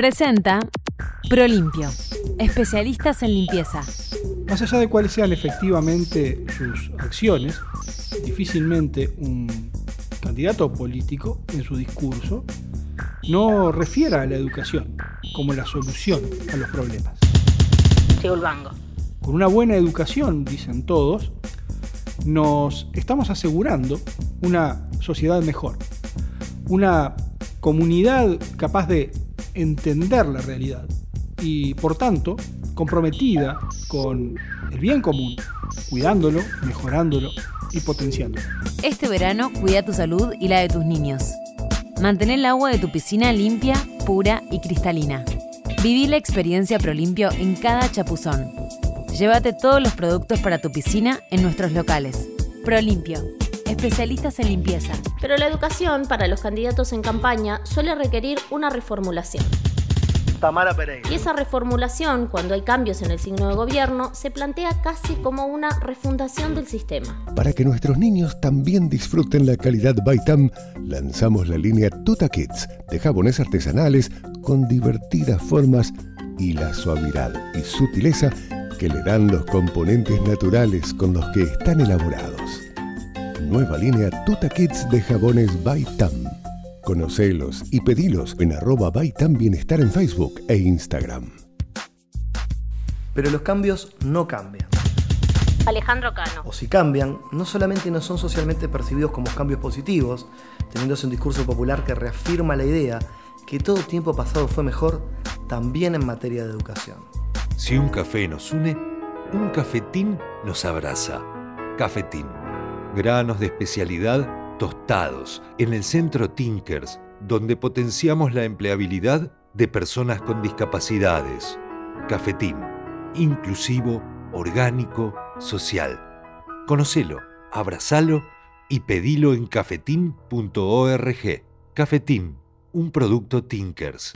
Presenta Prolimpio, especialistas en limpieza. Más allá de cuáles sean efectivamente sus acciones, difícilmente un candidato político en su discurso no refiera a la educación como la solución a los problemas. Con una buena educación, dicen todos, nos estamos asegurando una sociedad mejor, una comunidad capaz de entender la realidad y, por tanto, comprometida con el bien común, cuidándolo, mejorándolo y potenciándolo. Este verano cuida tu salud y la de tus niños. Mantén el agua de tu piscina limpia, pura y cristalina. Viví la experiencia Prolimpio en cada chapuzón. Llévate todos los productos para tu piscina en nuestros locales. Prolimpio, especialistas en limpieza. Pero la educación para los candidatos en campaña suele requerir una reformulación. Tamara Pereira. Y esa reformulación, cuando hay cambios en el signo de gobierno, se plantea casi como una refundación del sistema. Para que nuestros niños también disfruten la calidad Baitam, lanzamos la línea Tuta Kids de jabones artesanales con divertidas formas y la suavidad y sutileza que le dan los componentes naturales con los que están elaborados. Nueva línea Tuta Kids de jabones Baitam. Conocelos y pedilos en arroba Baitam Bienestar en Facebook e Instagram. Pero los cambios no cambian. Alejandro Cano. O si cambian, no solamente no son socialmente percibidos como cambios positivos, teniéndose un discurso popular que reafirma la idea que todo tiempo pasado fue mejor, también en materia de educación. Si un café nos une, un cafetín nos abraza. Cafetín. Granos de especialidad tostados en el centro Tinkers, donde potenciamos la empleabilidad de personas con discapacidades. Cafetín. Inclusivo, orgánico, social. Conocelo, abrazalo y pedilo en cafetín.org. Cafetín, un producto Tinkers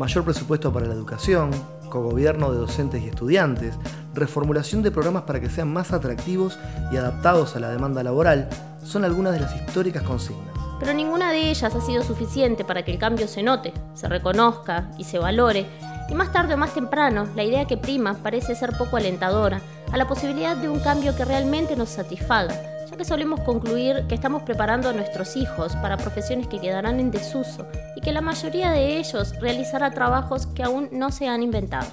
mayor presupuesto para la educación, cogobierno de docentes y estudiantes, reformulación de programas para que sean más atractivos y adaptados a la demanda laboral, son algunas de las históricas consignas. Pero ninguna de ellas ha sido suficiente para que el cambio se note, se reconozca y se valore, y más tarde o más temprano, la idea que prima parece ser poco alentadora a la posibilidad de un cambio que realmente nos satisfaga, ya que solemos concluir que estamos preparando a nuestros hijos para profesiones que quedarán en desuso que la mayoría de ellos realizará trabajos que aún no se han inventado.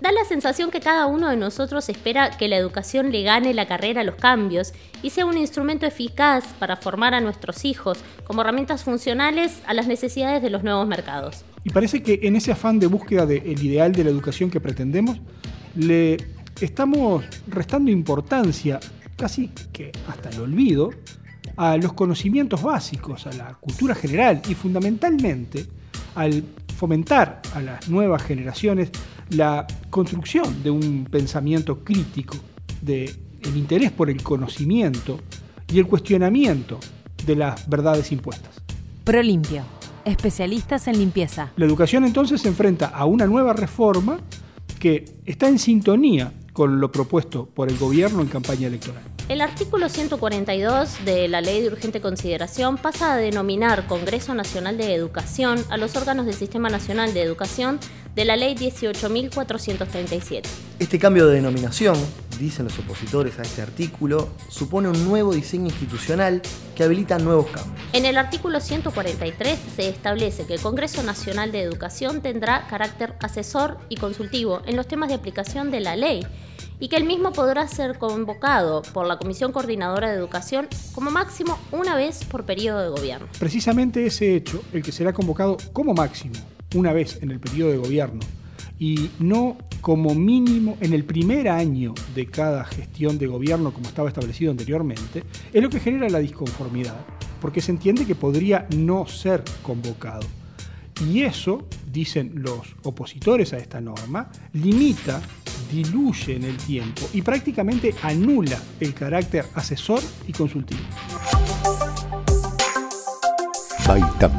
Da la sensación que cada uno de nosotros espera que la educación le gane la carrera a los cambios y sea un instrumento eficaz para formar a nuestros hijos como herramientas funcionales a las necesidades de los nuevos mercados. Y parece que en ese afán de búsqueda del ideal de la educación que pretendemos, le estamos restando importancia, casi que hasta el olvido, a los conocimientos básicos, a la cultura general y fundamentalmente al fomentar a las nuevas generaciones la construcción de un pensamiento crítico, de el interés por el conocimiento y el cuestionamiento de las verdades impuestas. Prolimpio, especialistas en limpieza. La educación entonces se enfrenta a una nueva reforma que está en sintonía con lo propuesto por el gobierno en campaña electoral. El artículo 142 de la Ley de Urgente Consideración pasa a denominar Congreso Nacional de Educación a los órganos del Sistema Nacional de Educación de la Ley 18.437. Este cambio de denominación, dicen los opositores a este artículo, supone un nuevo diseño institucional que habilita nuevos cambios. En el artículo 143 se establece que el Congreso Nacional de Educación tendrá carácter asesor y consultivo en los temas de aplicación de la ley y que el mismo podrá ser convocado por la Comisión Coordinadora de Educación como máximo una vez por periodo de gobierno. Precisamente ese hecho, el que será convocado como máximo una vez en el periodo de gobierno y no como mínimo en el primer año de cada gestión de gobierno como estaba establecido anteriormente, es lo que genera la disconformidad, porque se entiende que podría no ser convocado. Y eso, dicen los opositores a esta norma, limita, diluye en el tiempo y prácticamente anula el carácter asesor y consultivo. Baitam,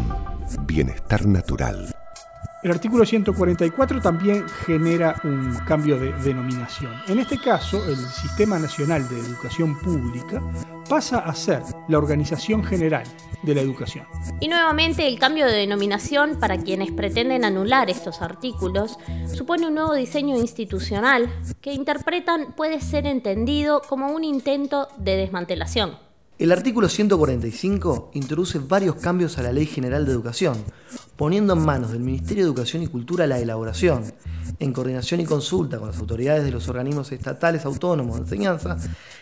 bienestar natural. El artículo 144 también genera un cambio de denominación. En este caso, el Sistema Nacional de Educación Pública pasa a ser la Organización General de la Educación. Y nuevamente el cambio de denominación para quienes pretenden anular estos artículos supone un nuevo diseño institucional que interpretan puede ser entendido como un intento de desmantelación. El artículo 145 introduce varios cambios a la Ley General de Educación, poniendo en manos del Ministerio de Educación y Cultura la elaboración, en coordinación y consulta con las autoridades de los organismos estatales autónomos de enseñanza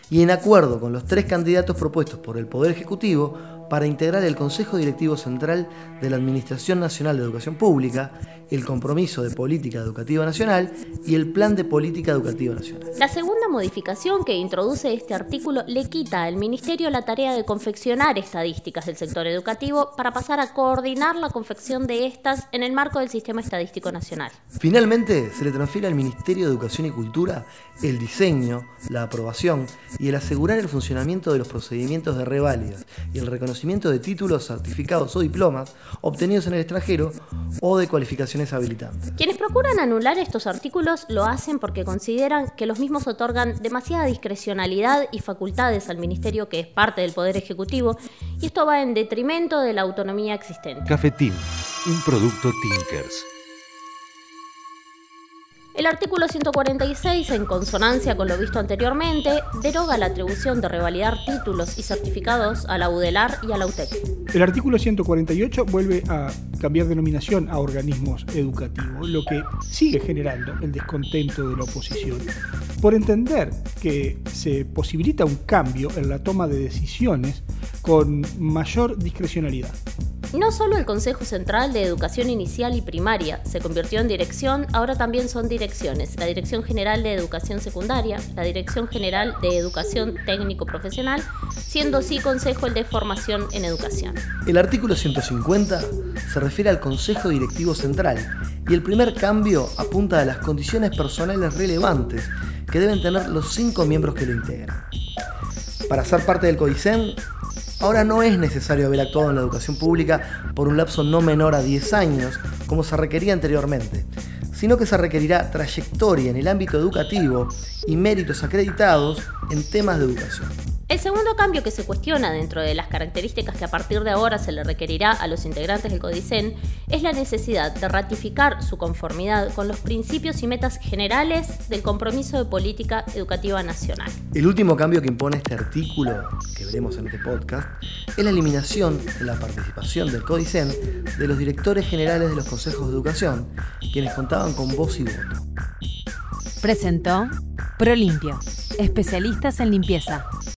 y en acuerdo con los tres candidatos propuestos por el Poder Ejecutivo para integrar el Consejo Directivo Central de la Administración Nacional de Educación Pública, el Compromiso de Política Educativa Nacional y el Plan de Política Educativa Nacional. La segunda modificación que introduce este artículo le quita al Ministerio la tarea de confeccionar estadísticas del sector educativo para pasar a coordinar la confección de estas en el marco del Sistema Estadístico Nacional. Finalmente, se le transfiere al Ministerio de Educación y Cultura el diseño, la aprobación y el asegurar el funcionamiento de los procedimientos de reválidas y el reconocimiento de títulos, certificados o diplomas obtenidos en el extranjero o de cualificaciones habilitantes. Quienes procuran anular estos artículos lo hacen porque consideran que los mismos otorgan demasiada discrecionalidad y facultades al Ministerio que es parte del Poder Ejecutivo y esto va en detrimento de la autonomía existente. Cafetín, un producto Tinkers. El artículo 146, en consonancia con lo visto anteriormente, deroga la atribución de revalidar títulos y certificados a la UDELAR y a la UTEC. El artículo 148 vuelve a cambiar denominación a organismos educativos, lo que sigue generando el descontento de la oposición, por entender que se posibilita un cambio en la toma de decisiones con mayor discrecionalidad. No solo el Consejo Central de Educación Inicial y Primaria se convirtió en dirección, ahora también son direcciones. La Dirección General de Educación Secundaria, la Dirección General de Educación Técnico Profesional, siendo así Consejo el de Formación en Educación. El artículo 150 se refiere al Consejo Directivo Central y el primer cambio apunta a las condiciones personales relevantes que deben tener los cinco miembros que lo integran. Para ser parte del CODICEN Ahora no es necesario haber actuado en la educación pública por un lapso no menor a 10 años, como se requería anteriormente, sino que se requerirá trayectoria en el ámbito educativo y méritos acreditados en temas de educación. El segundo cambio que se cuestiona dentro de las características que a partir de ahora se le requerirá a los integrantes del CODICEN es la necesidad de ratificar su conformidad con los principios y metas generales del compromiso de política educativa nacional. El último cambio que impone este artículo, que veremos en este podcast, es la eliminación de la participación del CODICEN de los directores generales de los consejos de educación, quienes contaban con voz y voto. Presentó ProLimpio, especialistas en limpieza